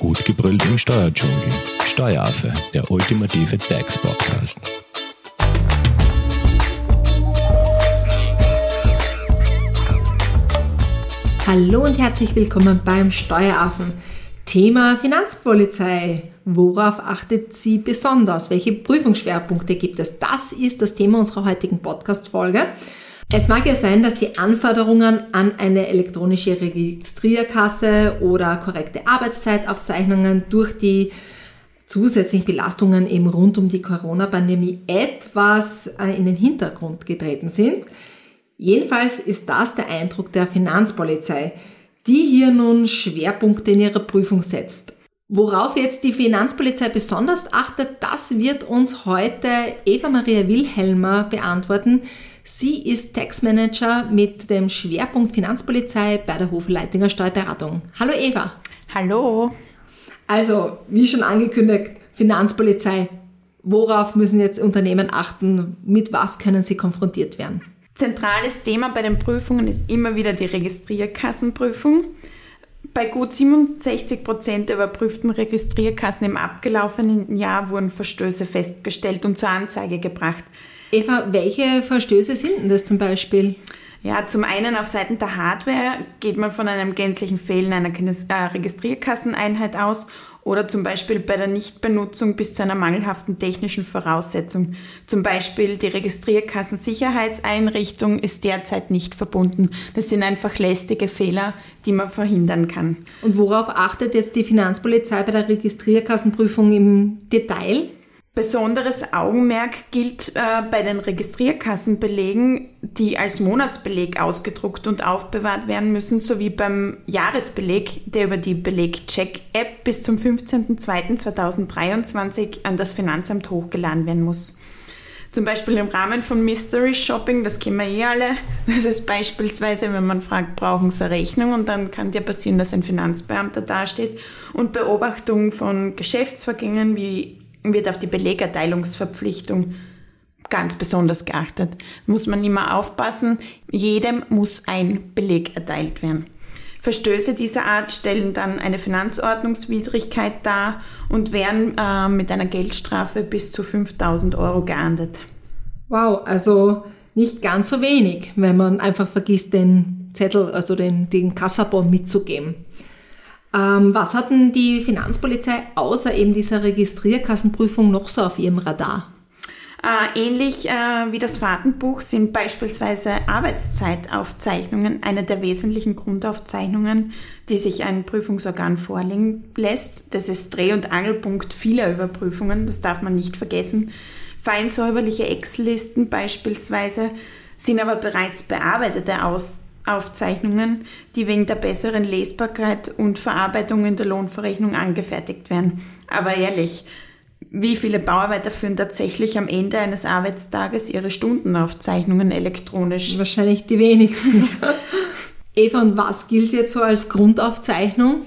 Gut gebrüllt im Steuerdschungel. Steueraffe, der ultimative DAX-Podcast. Hallo und herzlich willkommen beim Steueraffen. Thema Finanzpolizei. Worauf achtet sie besonders? Welche Prüfungsschwerpunkte gibt es? Das ist das Thema unserer heutigen Podcast-Folge. Es mag ja sein, dass die Anforderungen an eine elektronische Registrierkasse oder korrekte Arbeitszeitaufzeichnungen durch die zusätzlichen Belastungen eben rund um die Corona-Pandemie etwas äh, in den Hintergrund getreten sind. Jedenfalls ist das der Eindruck der Finanzpolizei, die hier nun Schwerpunkte in ihrer Prüfung setzt. Worauf jetzt die Finanzpolizei besonders achtet, das wird uns heute Eva Maria Wilhelmer beantworten. Sie ist Taxmanager mit dem Schwerpunkt Finanzpolizei bei der Hofleitinger Steuerberatung. Hallo Eva. Hallo. Also, wie schon angekündigt, Finanzpolizei. Worauf müssen jetzt Unternehmen achten? Mit was können sie konfrontiert werden? Zentrales Thema bei den Prüfungen ist immer wieder die Registrierkassenprüfung. Bei gut 67 Prozent der überprüften Registrierkassen im abgelaufenen Jahr wurden Verstöße festgestellt und zur Anzeige gebracht. Eva, welche Verstöße sind denn das zum Beispiel? Ja, zum einen auf Seiten der Hardware geht man von einem gänzlichen Fehlen einer äh, Registrierkasseneinheit aus oder zum Beispiel bei der Nichtbenutzung bis zu einer mangelhaften technischen Voraussetzung. Zum Beispiel die Registrierkassensicherheitseinrichtung ist derzeit nicht verbunden. Das sind einfach lästige Fehler, die man verhindern kann. Und worauf achtet jetzt die Finanzpolizei bei der Registrierkassenprüfung im Detail? Besonderes Augenmerk gilt äh, bei den Registrierkassenbelegen, die als Monatsbeleg ausgedruckt und aufbewahrt werden müssen, sowie beim Jahresbeleg, der über die Beleg-Check-App bis zum 15.02.2023 an das Finanzamt hochgeladen werden muss. Zum Beispiel im Rahmen von Mystery Shopping, das kennen wir eh alle. Das ist beispielsweise, wenn man fragt, brauchen Sie eine Rechnung und dann kann dir passieren, dass ein Finanzbeamter dasteht und Beobachtung von Geschäftsvorgängen wie wird auf die Belegerteilungsverpflichtung ganz besonders geachtet. Muss man immer aufpassen, jedem muss ein Beleg erteilt werden. Verstöße dieser Art stellen dann eine Finanzordnungswidrigkeit dar und werden äh, mit einer Geldstrafe bis zu 5000 Euro geahndet. Wow, also nicht ganz so wenig, wenn man einfach vergisst, den Zettel, also den, den Kassabon mitzugeben. Ähm, was hatten die Finanzpolizei außer eben dieser Registrierkassenprüfung noch so auf ihrem Radar? Äh, ähnlich äh, wie das Fahrtenbuch sind beispielsweise Arbeitszeitaufzeichnungen eine der wesentlichen Grundaufzeichnungen, die sich ein Prüfungsorgan vorlegen lässt. Das ist Dreh- und Angelpunkt vieler Überprüfungen, das darf man nicht vergessen. Feinsäuberliche Excel-Listen beispielsweise sind aber bereits bearbeitete Aus Aufzeichnungen, die wegen der besseren Lesbarkeit und Verarbeitung in der Lohnverrechnung angefertigt werden. Aber ehrlich, wie viele Bauarbeiter führen tatsächlich am Ende eines Arbeitstages ihre Stundenaufzeichnungen elektronisch? Wahrscheinlich die wenigsten. Eva, und was gilt jetzt so als Grundaufzeichnung?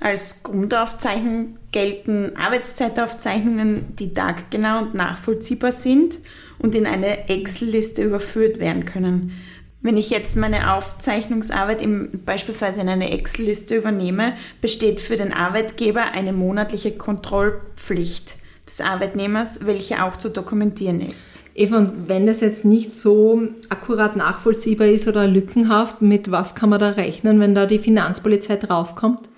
Als Grundaufzeichnung gelten Arbeitszeitaufzeichnungen, die taggenau und nachvollziehbar sind und in eine Excel-Liste überführt werden können. Wenn ich jetzt meine Aufzeichnungsarbeit im, beispielsweise in eine Excel-Liste übernehme, besteht für den Arbeitgeber eine monatliche Kontrollpflicht des Arbeitnehmers, welche auch zu dokumentieren ist. Eva, und wenn das jetzt nicht so akkurat nachvollziehbar ist oder lückenhaft, mit was kann man da rechnen, wenn da die Finanzpolizei draufkommt?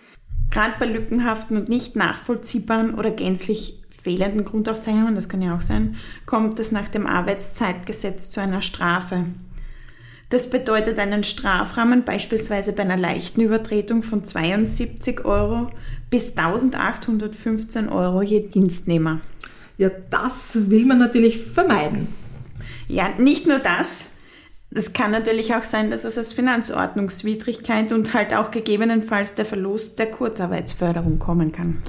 Gerade bei lückenhaften und nicht nachvollziehbaren oder gänzlich fehlenden Grundaufzeichnungen, das kann ja auch sein, kommt es nach dem Arbeitszeitgesetz zu einer Strafe. Das bedeutet einen Strafrahmen beispielsweise bei einer leichten Übertretung von 72 Euro bis 1815 Euro je Dienstnehmer. Ja, das will man natürlich vermeiden. Ja, nicht nur das. Es kann natürlich auch sein, dass es als Finanzordnungswidrigkeit und halt auch gegebenenfalls der Verlust der Kurzarbeitsförderung kommen kann.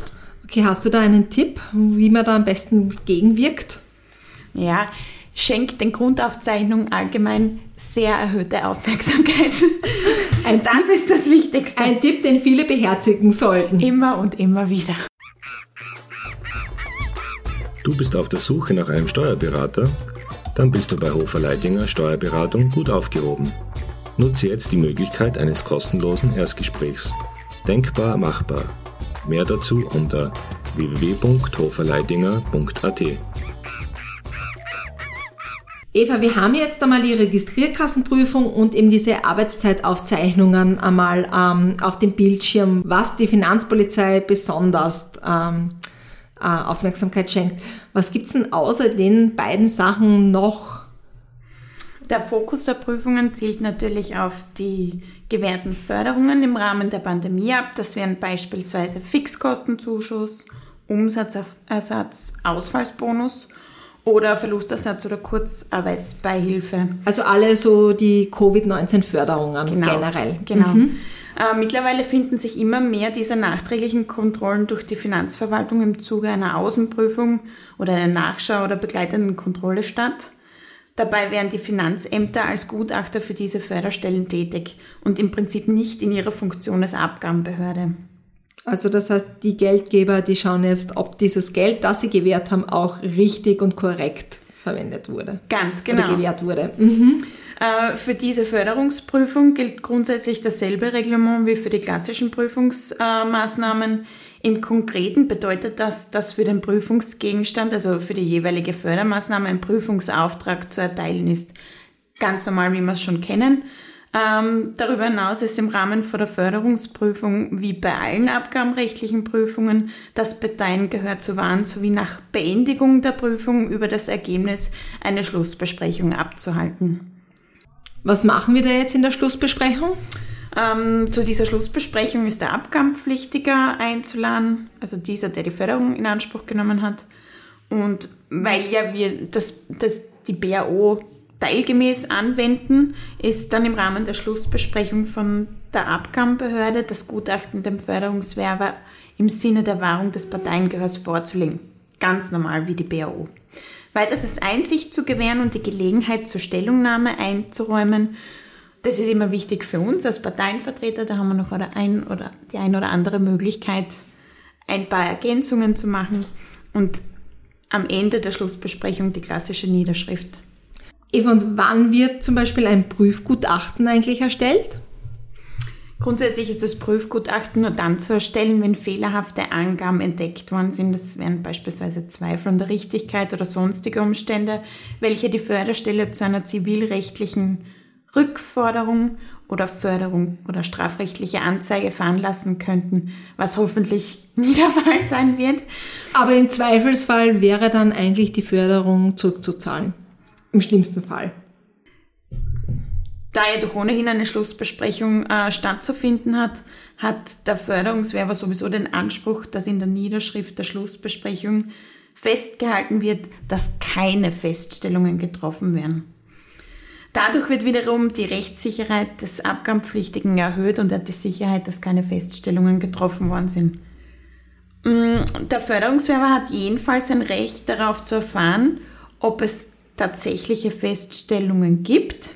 Okay, hast du da einen Tipp, wie man da am besten gegenwirkt? Ja, schenkt den Grundaufzeichnungen allgemein sehr erhöhte Aufmerksamkeit. Ein das ist das Wichtigste. Ein Tipp, den viele beherzigen sollten. Immer und immer wieder. Du bist auf der Suche nach einem Steuerberater? Dann bist du bei Hofer Leidinger Steuerberatung gut aufgehoben. Nutze jetzt die Möglichkeit eines kostenlosen Erstgesprächs. Denkbar machbar. Mehr dazu unter www.hoferleidinger.at. Eva, wir haben jetzt einmal die Registrierkassenprüfung und eben diese Arbeitszeitaufzeichnungen einmal ähm, auf dem Bildschirm, was die Finanzpolizei besonders ähm, äh, Aufmerksamkeit schenkt. Was gibt's denn außer den beiden Sachen noch? Der Fokus der Prüfungen zielt natürlich auf die gewährten Förderungen im Rahmen der Pandemie ab. Das wären beispielsweise Fixkostenzuschuss, Umsatzersatz, Ausfallsbonus oder Verlustersatz oder Kurzarbeitsbeihilfe. Also alle so die Covid-19-Förderungen Genau. generell. Genau. Mhm. Äh, mittlerweile finden sich immer mehr dieser nachträglichen Kontrollen durch die Finanzverwaltung im Zuge einer Außenprüfung oder einer Nachschau oder begleitenden Kontrolle statt. Dabei wären die Finanzämter als Gutachter für diese Förderstellen tätig und im Prinzip nicht in ihrer Funktion als Abgabenbehörde. Also das heißt, die Geldgeber, die schauen jetzt, ob dieses Geld, das sie gewährt haben, auch richtig und korrekt verwendet wurde. Ganz genau. Oder gewährt wurde. Mhm. Äh, Für diese Förderungsprüfung gilt grundsätzlich dasselbe Reglement wie für die klassischen Prüfungsmaßnahmen. Im Konkreten bedeutet das, dass für den Prüfungsgegenstand, also für die jeweilige Fördermaßnahme, ein Prüfungsauftrag zu erteilen ist. Ganz normal, wie wir es schon kennen. Ähm, darüber hinaus ist im Rahmen von der Förderungsprüfung, wie bei allen abgabenrechtlichen Prüfungen, das Parteien zu wahren sowie nach Beendigung der Prüfung über das Ergebnis eine Schlussbesprechung abzuhalten. Was machen wir da jetzt in der Schlussbesprechung? Ähm, zu dieser Schlussbesprechung ist der Abgabenpflichtiger einzuladen, also dieser, der die Förderung in Anspruch genommen hat. Und weil ja wir das, das, die BAO teilgemäß anwenden, ist dann im Rahmen der Schlussbesprechung von der Abgabenbehörde das Gutachten dem Förderungswerber im Sinne der Wahrung des Parteiengehörs vorzulegen. Ganz normal wie die BAO. Weiters ist Einsicht zu gewähren und die Gelegenheit zur Stellungnahme einzuräumen. Das ist immer wichtig für uns als Parteienvertreter. Da haben wir noch oder ein oder die ein oder andere Möglichkeit, ein paar Ergänzungen zu machen und am Ende der Schlussbesprechung die klassische Niederschrift. Eva, und wann wird zum Beispiel ein Prüfgutachten eigentlich erstellt? Grundsätzlich ist das Prüfgutachten nur dann zu erstellen, wenn fehlerhafte Angaben entdeckt worden sind. Das wären beispielsweise Zweifel an der Richtigkeit oder sonstige Umstände, welche die Förderstelle zu einer zivilrechtlichen Rückforderung oder Förderung oder strafrechtliche Anzeige veranlassen könnten, was hoffentlich nie der Fall sein wird. Aber im Zweifelsfall wäre dann eigentlich die Förderung zurückzuzahlen. Im schlimmsten Fall. Da jedoch ohnehin eine Schlussbesprechung äh, stattzufinden hat, hat der Förderungswerber sowieso den Anspruch, dass in der Niederschrift der Schlussbesprechung festgehalten wird, dass keine Feststellungen getroffen werden. Dadurch wird wiederum die Rechtssicherheit des Abgabenpflichtigen erhöht und hat die Sicherheit, dass keine Feststellungen getroffen worden sind. Mm, Der Förderungswerber hat jedenfalls ein Recht darauf zu erfahren, ob es tatsächliche Feststellungen gibt.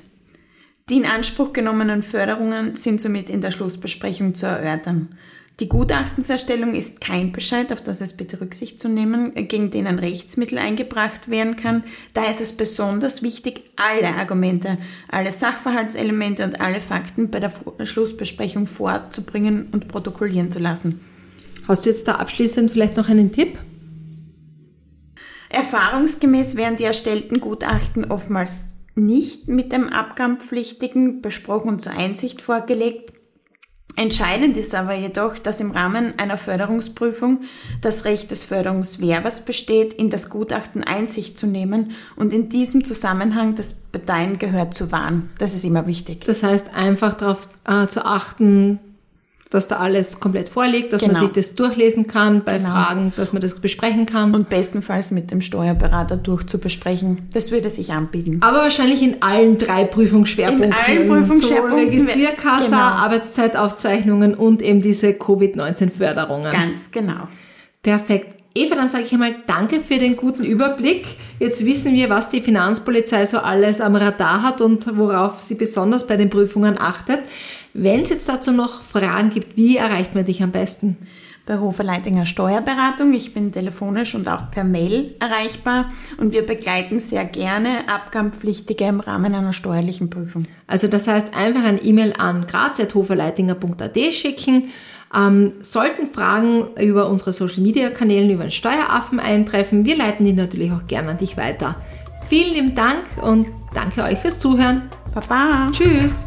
Die in Anspruch genommenen Förderungen sind somit in der Schlussbesprechung zu erörtern. Die Gutachtenserstellung ist kein Bescheid, auf das es bitte Rücksicht zu nehmen, gegen den ein Rechtsmittel eingebracht werden kann. Daher ist es besonders wichtig, alle Argumente, alle Sachverhaltselemente und alle Fakten bei der Schlussbesprechung vorzubringen und protokollieren zu lassen. Hast du jetzt da abschließend vielleicht noch einen Tipp? Erfahrungsgemäß werden die erstellten Gutachten oftmals nicht mit dem Abgabenpflichtigen besprochen und zur Einsicht vorgelegt. Entscheidend ist aber jedoch, dass im Rahmen einer Förderungsprüfung das Recht des Förderungswerbers besteht, in das Gutachten Einsicht zu nehmen und in diesem Zusammenhang das Parteien zu wahren. Das ist immer wichtig. Das heißt, einfach darauf äh, zu achten, dass da alles komplett vorliegt, dass man Genau. sich das durchlesen kann, bei Genau. Fragen, dass man das besprechen kann. Und bestenfalls mit dem Steuerberater durchzubesprechen. Das würde sich anbieten. aber wahrscheinlich in allen drei Prüfungsschwerpunkten. In allen Prüfungsschwerpunkten, So Registrierkasse, genau. Arbeitszeitaufzeichnungen und eben diese Covid-19-Förderungen. Ganz genau. Perfekt. Eva, dann sage ich einmal danke für den guten Überblick. Jetzt wissen wir, was die Finanzpolizei so alles am Radar hat und worauf sie besonders bei den Prüfungen achtet. Wenn es jetzt dazu noch Fragen gibt, wie erreicht man dich am besten? bei Hofer Leitinger Steuerberatung. Ich bin telefonisch und auch per Mail erreichbar und wir begleiten sehr gerne Abgabenpflichtige im Rahmen einer steuerlichen Prüfung. Also das heißt, einfach ein E-Mail an graz.hoferleitinger.at schicken. Ähm, sollten Fragen über unsere Social Media Kanälen über den Steueraffen eintreffen, wir leiten die natürlich auch gerne an dich weiter. Vielen lieben Dank und danke euch fürs Zuhören. Baba. Tschüss.